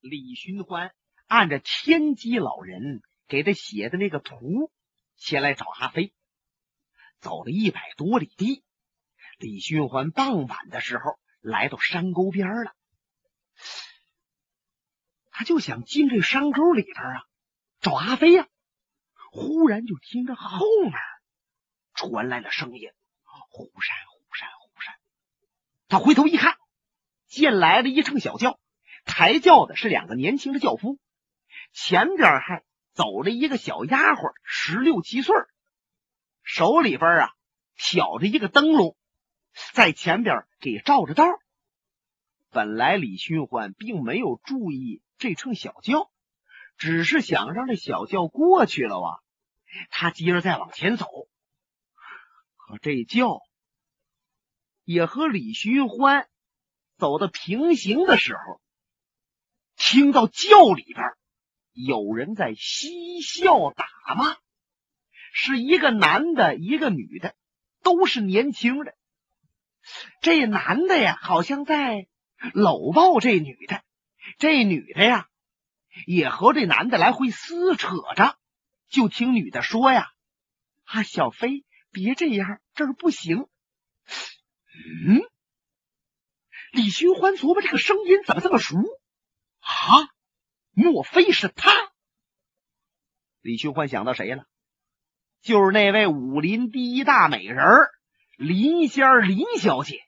李寻欢按着天机老人给他写的那个图前来找阿飞，走了一百多里地。李寻欢傍晚的时候来到山沟边了，他就想进这山沟里边啊找阿飞呀。忽然就听着后面传来了声音，呼山呼山呼山。他回头一看，见来了一乘小轿。抬轿的是两个年轻的轿夫，前边还走了一个小丫鬟，十六七岁，手里边啊挑着一个灯笼，在前边给照着道。本来李寻欢并没有注意这乘小轿，只是想让这小轿过去了啊，他接着再往前走。可这轿也和李寻欢走到平行的时候。听到轿里边有人在嬉笑打骂，是一个男的，一个女的，都是年轻的。这男的呀，好像在搂抱这女的；这女的呀，也和这男的来回撕扯着。就听女的说呀：“啊，小飞，别这样，这儿不行。”嗯，李寻欢琢磨这个声音怎么这么熟。啊！莫非是他？李寻欢想到谁了？就是那位武林第一大美人林仙儿林小姐。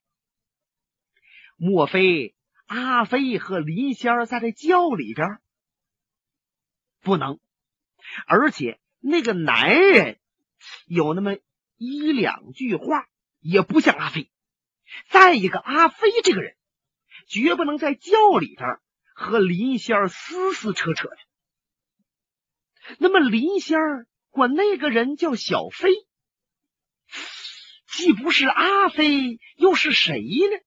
莫非阿飞和林仙儿在这轿里边？不能。而且那个男人有那么一两句话，也不像阿飞。再一个，阿飞这个人绝不能在轿里边。和林仙儿撕撕扯扯的，那么林仙儿管那个人叫小飞，既不是阿飞，又是谁呢？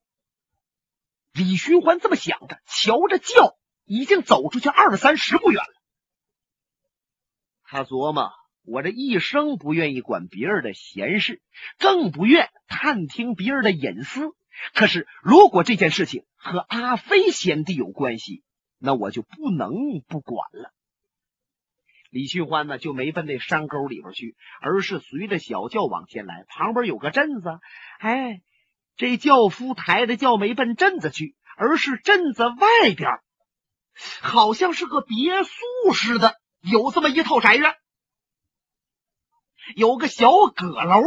李寻欢这么想着，瞧着轿已经走出去二三十步远了。他琢磨：我这一生不愿意管别人的闲事，更不愿探听别人的隐私。可是，如果这件事情和阿飞贤弟有关系，那我就不能不管了。李寻欢呢，就没奔那山沟里边去，而是随着小轿往前来。旁边有个镇子，哎，这轿夫抬着轿没奔镇子去，而是镇子外边，好像是个别墅似的，有这么一套宅院，有个小阁楼，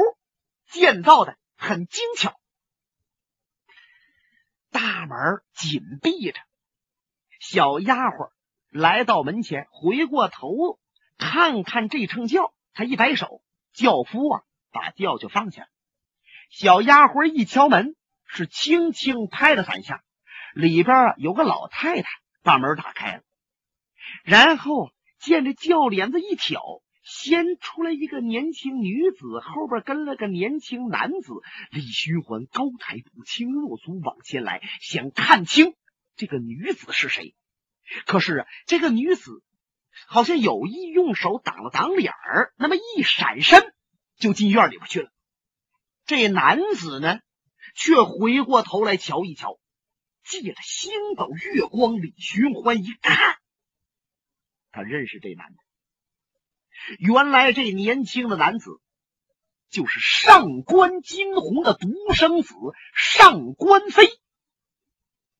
建造的很精巧。大门紧闭着，小丫鬟来到门前，回过头看看这乘轿，他一摆手，轿夫啊把轿就放下了。小丫鬟一敲门，是轻轻拍了三下，里边有个老太太把门打开了，然后见这轿帘子一挑。先出来一个年轻女子，后边跟了个年轻男子。李寻欢高抬步，轻若足往前来，想看清这个女子是谁。可是啊，这个女子好像有意用手挡了挡脸儿，那么一闪身就进院里边去了。这男子呢，却回过头来瞧一瞧，借着星斗月光，李寻欢一看，他认识这男的。原来这年轻的男子就是上官金鸿的独生子上官飞。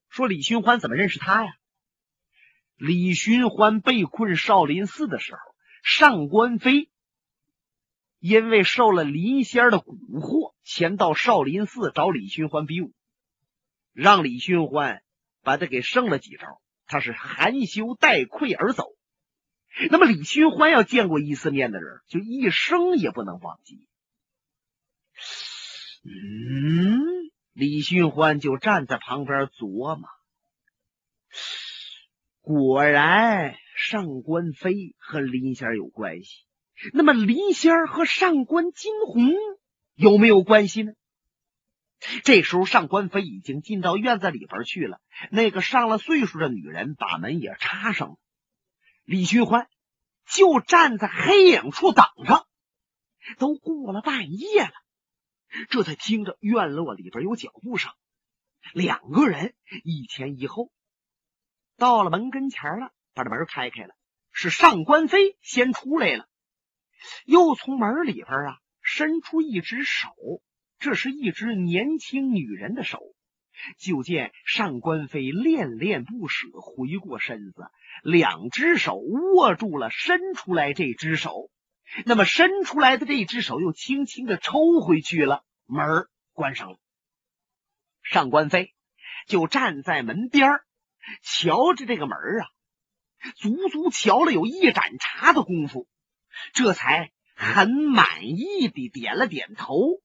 说李寻欢怎么认识他呀？李寻欢被困少林寺的时候，上官飞因为受了林仙的蛊惑，前到少林寺找李寻欢比武，让李寻欢把他给胜了几招，他是含羞带愧而走。那么李寻欢要见过一次面的人，就一生也不能忘记。嗯，李寻欢就站在旁边琢磨。果然，上官飞和林仙有关系。那么林仙和上官金鸿有没有关系呢？这时候，上官飞已经进到院子里边去了。那个上了岁数的女人把门也插上了。李寻欢就站在黑影处等着，都过了半夜了，这才听着院落里边有脚步声，两个人一前一后。到了门跟前了，把这门开开了，是上官飞先出来了，又从门里边啊伸出一只手，这是一只年轻女人的手。就见上官飞恋恋不舍，回过身子，两只手握住了伸出来这只手，那么伸出来的这只手又轻轻的抽回去了，门关上了。上官飞就站在门边瞧着这个门啊，足足瞧了有一盏茶的功夫，这才很满意的点了点头，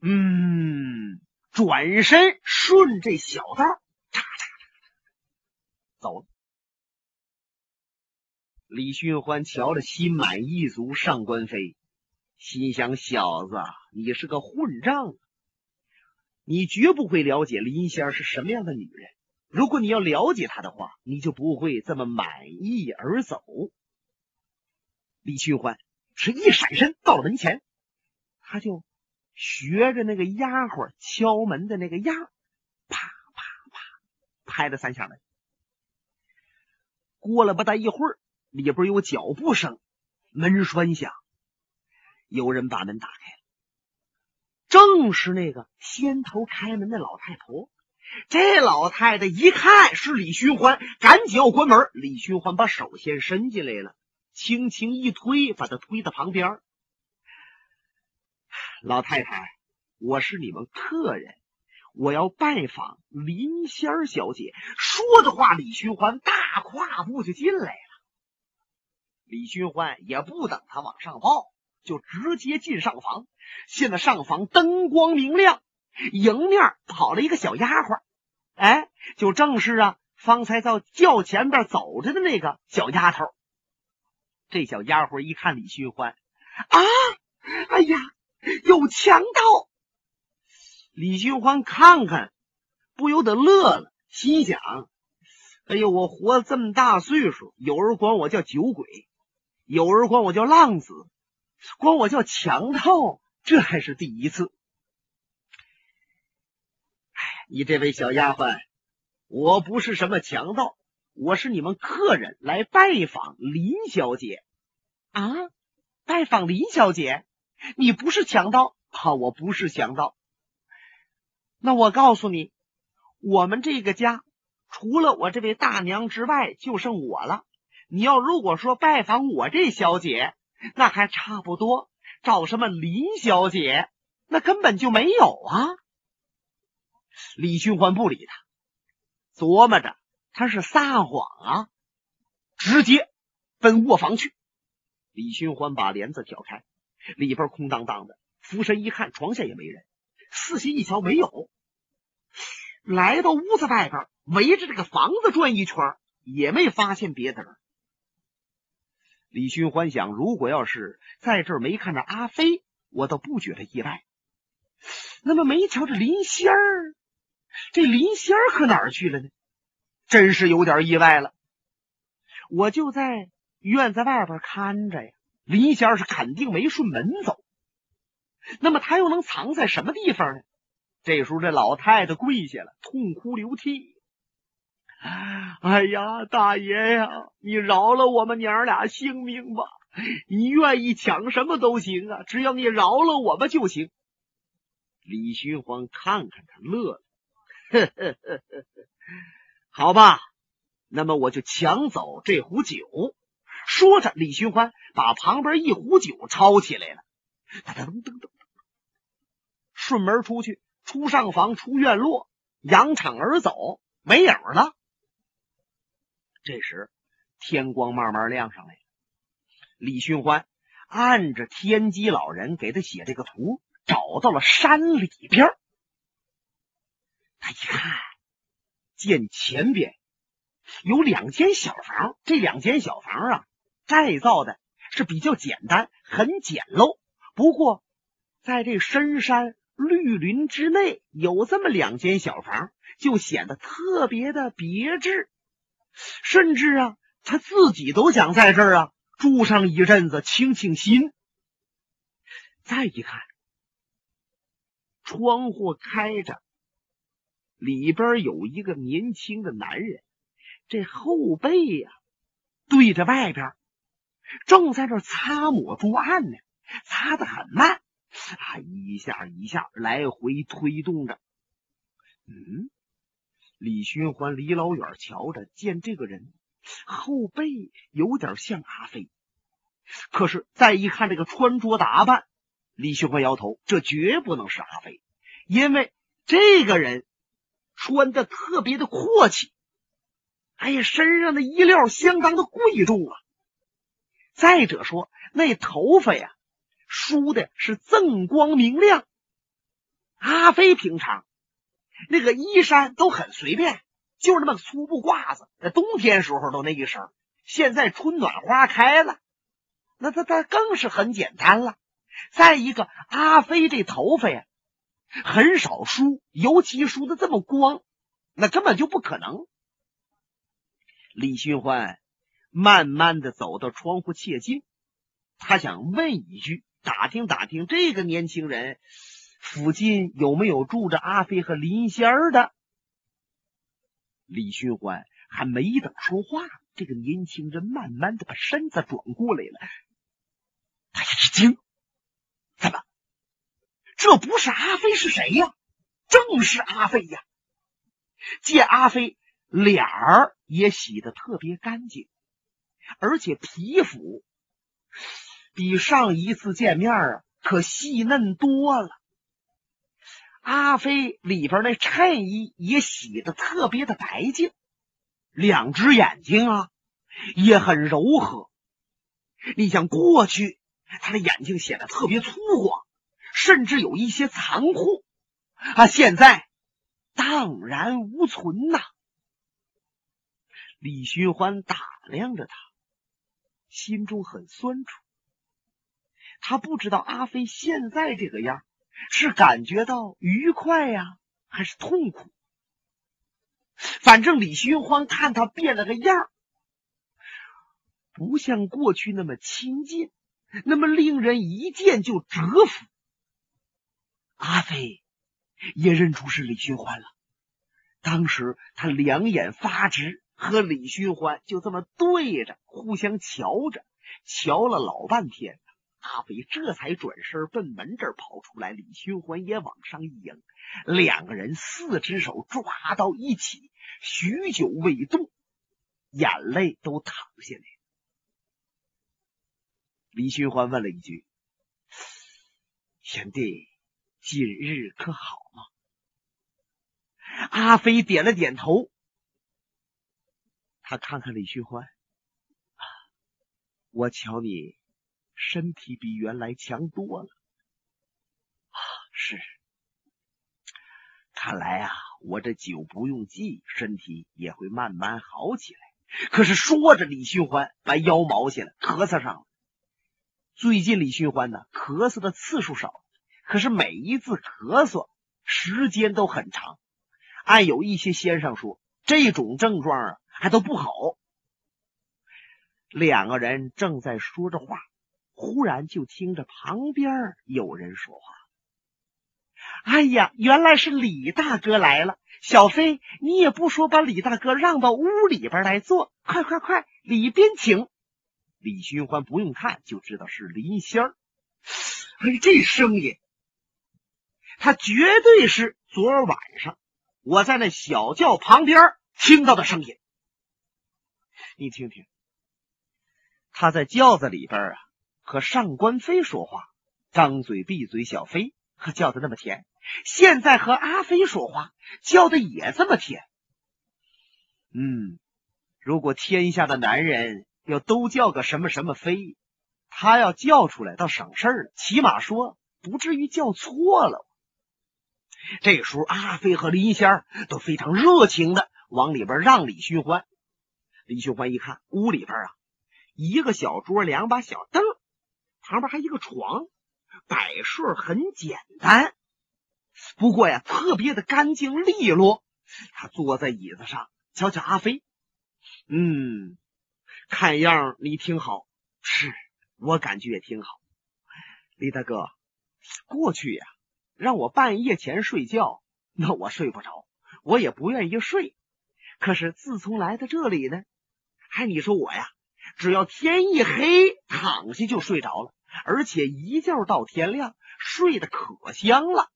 嗯。转身顺这小道，嚓嚓嚓走。李寻欢瞧着，心满意足。上官飞心想：小子，你是个混账，你绝不会了解林仙儿是什么样的女人。如果你要了解她的话，你就不会这么满意而走。李寻欢是一闪身到了门前，他就。学着那个丫鬟敲门的那个样，啪啪啪拍了三下门。过了不大一会儿，里边有脚步声，门栓响，有人把门打开了，正是那个先头开门的老太婆。这老太太一看是李寻欢，赶紧要关门。李寻欢把手先伸进来了，轻轻一推，把他推到旁边。老太太，我是你们客人，我要拜访林仙小姐。说着话，李寻欢大跨步就进来。李寻欢也不等他往上报，就直接进上房。现在上房灯光明亮，迎面跑了一个小丫鬟，哎，就正是啊，方才到轿前边走着的那个小丫头。这小丫鬟一看李寻欢，啊，哎呀！有强盗！李寻欢看看，不由得乐了，心想：“哎呦，我活这么大岁数，有人管我叫酒鬼，有人管我叫浪子，管我叫强盗，这还是第一次。”哎，你这位小丫鬟，我不是什么强盗，我是你们客人来拜访林小姐啊！拜访林小姐。你不是强盗啊！我不是强盗。那我告诉你，我们这个家除了我这位大娘之外，就剩我了。你要如果说拜访我这小姐，那还差不多。找什么林小姐，那根本就没有啊！李寻欢不理他，琢磨着他是撒谎啊，直接奔卧房去。李寻欢把帘子挑开。里边空荡荡的，俯身一看，床下也没人。四下一瞧，没有。来到屋子外边，围着这个房子转一圈，也没发现别的人。李寻欢想，如果要是在这儿没看着阿飞，我倒不觉得意外。那么没瞧着林仙儿，这林仙儿可哪儿去了呢？真是有点意外了。我就在院子外边看着呀。林仙儿是肯定没顺门走，那么他又能藏在什么地方呢？这时候，这老太太跪下了，痛哭流涕：“哎呀，大爷呀，你饶了我们娘俩性命吧！你愿意抢什么都行啊，只要你饶了我们就行。”李寻欢看看他，乐了：“呵呵呵呵呵，好吧，那么我就抢走这壶酒。”说着，李寻欢把旁边一壶酒抄起来了，噔噔噔噔，顺门出去，出上房，出院落，扬场而走，没影了。这时天光慢慢亮上来了，李寻欢按着天机老人给他写这个图，找到了山里边。他一看，见前边有两间小房，这两间小房啊。盖造的是比较简单，很简陋。不过，在这深山绿林之内，有这么两间小房，就显得特别的别致。甚至啊，他自己都想在这儿啊住上一阵子，清清心。再一看，窗户开着，里边有一个年轻的男人，这后背呀对着外边，正在这擦抹桌案呢，擦的很慢，啊，一下一下来回推动着。嗯，李寻欢离老远瞧着，见这个人后背有点像阿飞，可是再一看这个穿着打扮，李寻欢摇头，这绝不能是阿飞，因为这个人。穿的特别的阔气，哎呀，身上的衣料相当的贵重啊。再者说，那头发呀，梳的是锃光明亮。阿飞平常那个衣衫都很随便，就那么粗布褂子，在冬天时候都那一身。现在春暖花开了，那他他更是很简单了。再一个，阿飞这头发呀。很少梳，尤其梳的这么光，那根本就不可能。李寻欢慢慢的走到窗户切近，他想问一句，打听打听这个年轻人附近有没有住着阿飞和林仙儿的。李寻欢还没等说话，这个年轻人慢慢的把身子转过来了，他一惊，怎么？这不是阿飞是谁呀？正是阿飞呀！见阿飞脸儿也洗的特别干净，而且皮肤比上一次见面啊可细嫩多了。阿飞里边那衬衣也洗的特别的白净，两只眼睛啊也很柔和。你像过去他的眼睛显得特别粗犷。甚至有一些残酷啊！现在荡然无存呐。李寻欢打量着他，心中很酸楚。他不知道阿飞现在这个样是感觉到愉快呀，还是痛苦。反正李寻欢看他变了个样不像过去那么亲近，那么令人一见就折服。阿飞也认出是李寻欢了。当时他两眼发直，和李寻欢就这么对着，互相瞧着，瞧了老半天。阿飞这才转身奔门这儿跑出来，李寻欢也往上一迎，两个人四只手抓到一起，许久未动，眼泪都淌下来。李寻欢问了一句：“贤弟。”今日可好吗？阿飞点了点头。他看看李寻欢，我瞧你身体比原来强多了。啊，是。看来啊，我这酒不用忌，身体也会慢慢好起来。可是说着，李寻欢把腰毛下来，咳嗽上了。最近李寻欢呢，咳嗽的次数少。可是每一次咳嗽时间都很长，按有一些先生说，这种症状啊还都不好。两个人正在说着话，忽然就听着旁边有人说话：“哎呀，原来是李大哥来了！小飞，你也不说把李大哥让到屋里边来坐，快快快，里边请。”李寻欢不用看就知道是林仙儿。哎，这声音。他绝对是昨晚上我在那小轿旁边听到的声音。你听听，他在轿子里边啊，和上官飞说话，张嘴闭嘴，小飞叫的那么甜。现在和阿飞说话，叫的也这么甜。嗯，如果天下的男人要都叫个什么什么飞，他要叫出来倒省事儿了，起码说不至于叫错了。这时候，阿飞和林仙儿都非常热情的往里边让李寻欢。李寻欢一看，屋里边啊，一个小桌，两把小凳，旁边还一个床，摆设很简单，不过呀，特别的干净利落。他坐在椅子上，瞧瞧阿飞，嗯，看样你挺好，是我感觉也挺好。李大哥，过去呀。让我半夜前睡觉，那我睡不着，我也不愿意睡。可是自从来到这里呢，哎，你说我呀，只要天一黑，躺下就睡着了，而且一觉到天亮，睡得可香了。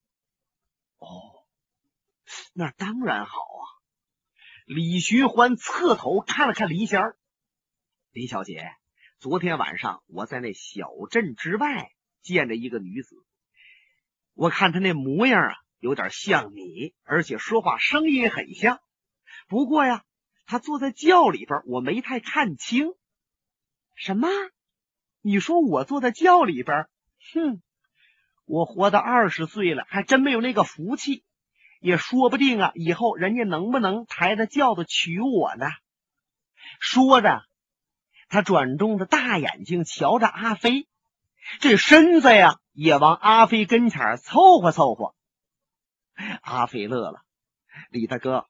哦，那当然好啊。李寻欢侧头看了看林仙儿，林小姐，昨天晚上我在那小镇之外见着一个女子，我看她那模样啊，有点像你，而且说话声音很像。不过呀，她坐在轿里边，我没太看清。什么？你说我坐在轿里边？哼，我活到二十岁了，还真没有那个福气。也说不定啊，以后人家能不能抬着轿子娶我呢？说着，他转动着大眼睛瞧着阿飞，这身子呀也往阿飞跟前凑合凑合。阿飞乐了：“李大哥，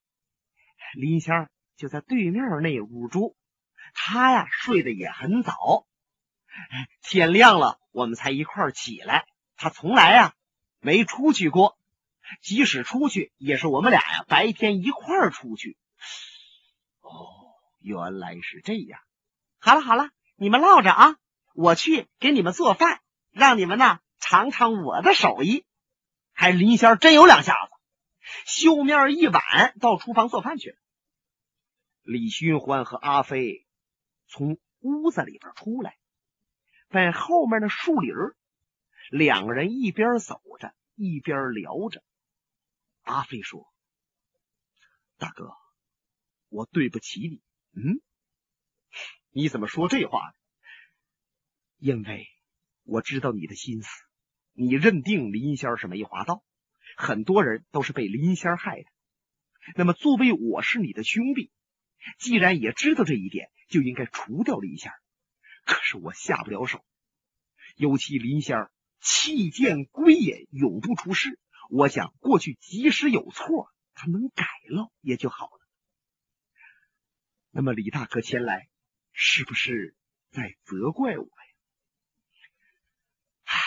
林仙就在对面那屋住，他呀睡得也很早，天亮了我们才一块起来。他从来呀没出去过。”即使出去，也是我们俩呀，白天一块儿出去。哦，原来是这样。好了好了，你们唠着啊，我去给你们做饭，让你们呢尝尝我的手艺。还林仙真有两下子，绣面一碗到厨房做饭去了。李寻欢和阿飞从屋子里边出来，在后面的树林两个人一边走着一边聊着。阿飞说：“大哥，我对不起你。嗯，你怎么说这话呢？因为我知道你的心思。你认定林仙是梅花道，很多人都是被林仙害的。那么，作为我是你的兄弟，既然也知道这一点，就应该除掉林仙可是我下不了手，尤其林仙儿弃剑归隐，永不出世。”我想过去即使有错，他能改了也就好了。那么李大哥前来，是不是在责怪我呀？唉，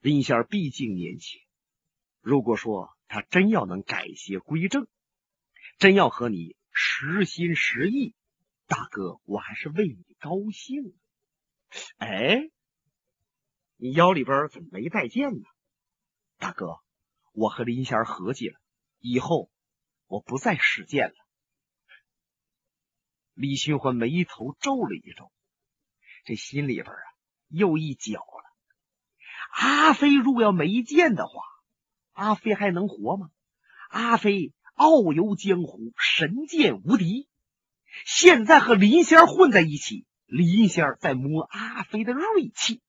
林仙儿毕竟年轻，如果说他真要能改邪归正，真要和你实心实意，大哥我还是为你高兴。哎，你腰里边怎么没带剑呢？大哥，我和林仙合计了，以后我不再使剑了。李寻欢眉头皱了一皱，这心里边啊又一搅了。阿飞如果要没剑的话，阿飞还能活吗？阿飞傲游江湖，神剑无敌。现在和林仙混在一起，林仙在摸阿飞的锐气。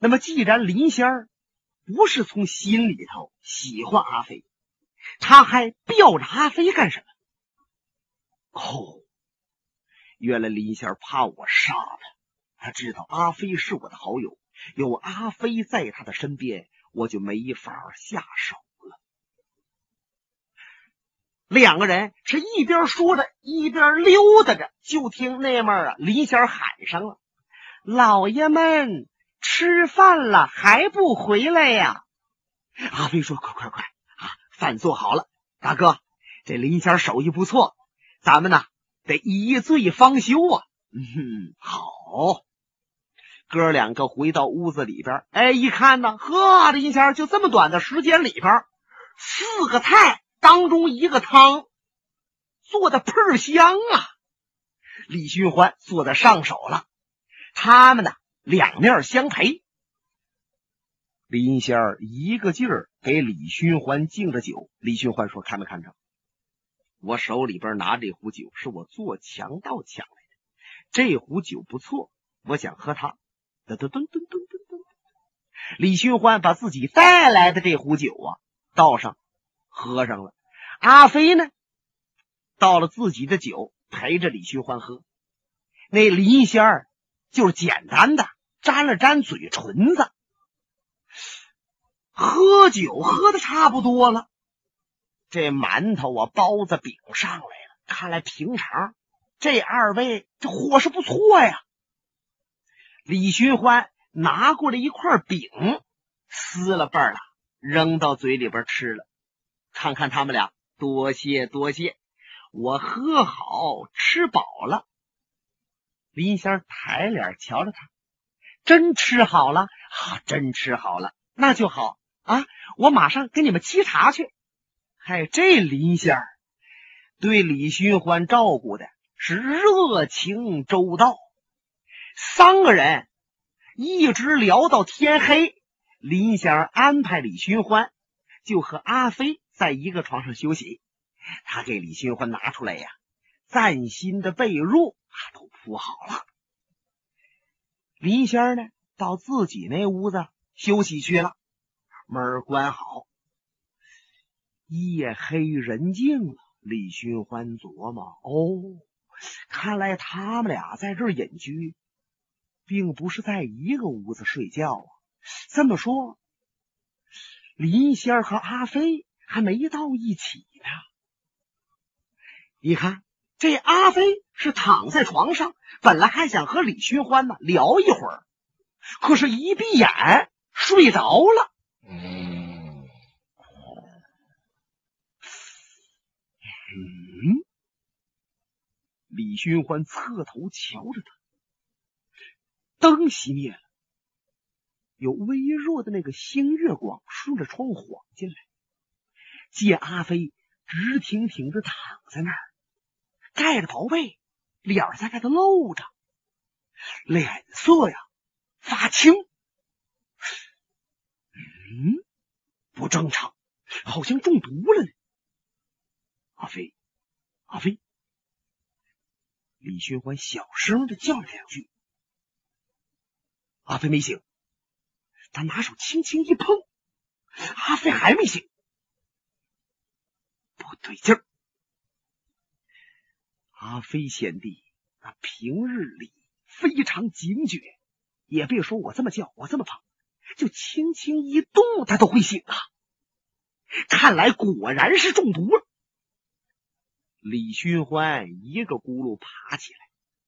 那么，既然林仙……不是从心里头喜欢阿飞，他还吊着阿飞干什么？哦，原来林仙怕我杀他，他知道阿飞是我的好友，有阿飞在他的身边，我就没法下手。两个人是一边说着，一边溜达着，就听那面啊，林仙喊上了：“老爷们！”吃饭了还不回来呀？阿飞说：“快快快啊，饭做好了。大哥，这林仙手艺不错，咱们呢得一醉方休啊。”嗯，好。哥两个回到屋子里边，哎，一看呢，呵，林仙就这么短的时间里边，四个菜当中一个汤，做的倍儿香啊。李寻欢做的上手了，他们呢？两面相陪，林仙儿一个劲儿给李寻欢敬着酒。李寻欢说：“看没看着？我手里边拿这壶酒，是我做强盗抢来的。这壶酒不错，我想喝它。”噔噔噔噔噔噔噔。李寻欢把自己带来的这壶酒啊倒上，喝上了。阿飞呢，倒了自己的酒，陪着李寻欢喝。那林仙儿。就是简单的沾了沾嘴唇子，喝酒喝的差不多了，这馒头啊、包子、饼上来了。看来平常这二位这伙食不错呀。李寻欢拿过来一块饼，撕了半了，扔到嘴里边吃了。看看他们俩，多谢多谢。我喝好吃饱了。林仙抬脸瞧着他，真吃好了啊，真吃好了，那就好啊！我马上给你们沏茶去。嗨，这林仙儿对李寻欢照顾的是热情周到，三个人一直聊到天黑。林仙儿安排李寻欢就和阿飞在一个床上休息，他给李寻欢拿出来呀，崭新的被褥啊都铺好了。林仙儿呢，到自己那屋子休息去了，门关好。夜黑人静了，李寻欢琢磨：哦，看来他们俩在这儿隐居，并不是在一个屋子睡觉啊。这么说，林仙儿和阿飞还没到一起呢。你看，这阿飞是躺在床上，本来还想和李寻欢呢聊一会儿，可是，一闭眼睡着了。嗯，李寻欢侧头瞧着他，灯熄灭了。有微弱的那个星月光顺着窗户晃进来，见阿飞直挺挺的躺在那儿，盖着薄被，脸在盖头露着，脸色呀发青。嗯，不正常，好像中毒了呢。阿飞，阿飞，李寻欢小声的叫了两句，阿飞没醒。他拿手轻轻一碰，阿飞还没醒，对劲儿。阿飞贤弟，那平日里非常警觉，也别说我这么叫，我这么碰，就轻轻一动，他都会醒啊。看来果然是中毒了。李寻欢一个咕噜爬起来，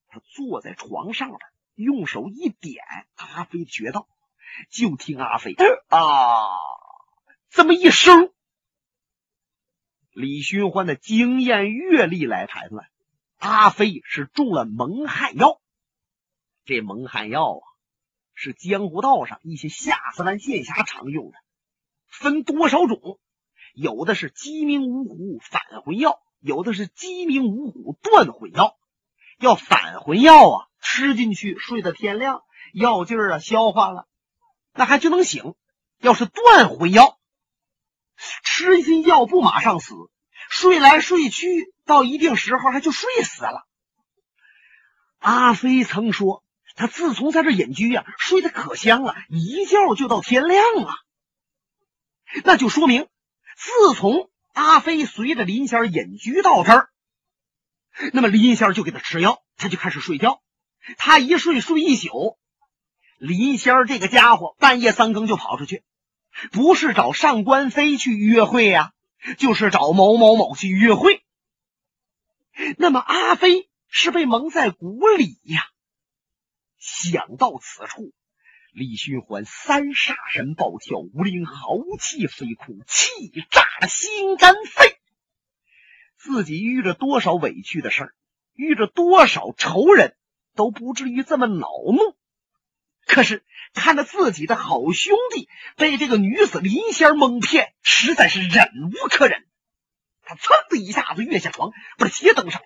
他坐在床上边，用手一点阿飞的穴道。就听阿飞啊，这么一声，李寻欢的经验阅历来判断，阿飞是中了蒙汗药。这蒙汗药啊，是江湖道上一些下三滥剑侠常用的，分多少种？有的是鸡鸣五虎返魂药，有的是鸡鸣五虎断魂药。要返魂药啊，吃进去睡到天亮，药劲儿啊消化了。那还就能醒。要是断魂药，吃进药不马上死，睡来睡去，到一定时候还就睡死了。阿飞曾说，他自从在这隐居呀，睡得可香了，一觉就到天亮啊。那就说明，自从阿飞随着林仙隐居到这儿，那么林仙就给他吃药，他就开始睡觉，他一睡睡一宿。林仙儿这个家伙半夜三更就跑出去，不是找上官飞去约会呀，就是找某某某去约会。那么阿飞是被蒙在鼓里呀。想到此处，李寻欢三煞神暴跳，无灵豪气飞哭，气炸了心肝肺。自己遇着多少委屈的事儿，遇着多少仇人，都不至于这么恼怒。可是看着自己的好兄弟被这个女子林仙蒙骗，实在是忍无可忍。他噌的一下子跃下床，把鞋蹬上，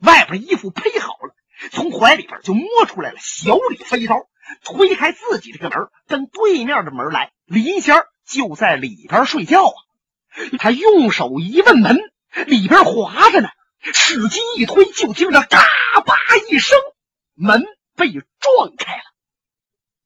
外边衣服披好了，从怀里边就摸出来了小李飞刀，推开自己这个门，奔对面的门来。林仙就在里边睡觉啊！他用手一问门，里边滑着呢，使劲一推，就听着嘎巴一声，门被撞开了。